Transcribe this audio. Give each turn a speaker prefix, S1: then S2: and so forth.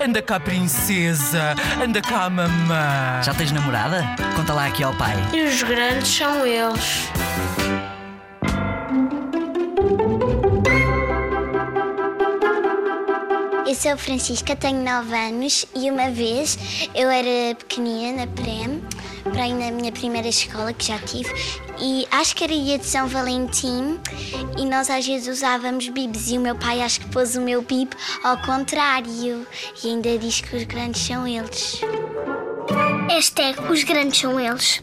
S1: Anda cá, princesa. Anda cá, mamã.
S2: Já tens namorada? Conta lá aqui ao pai.
S3: E os grandes são eles.
S4: Eu sou a Francisca, tenho 9 anos e uma vez eu era pequenina na Prem, para ir na minha primeira escola que já tive, e acho que era dia de São Valentim e nós às vezes usávamos bibs e o meu pai acho que pôs o meu bib ao contrário e ainda diz que os grandes são eles.
S5: Hashtag os grandes são eles.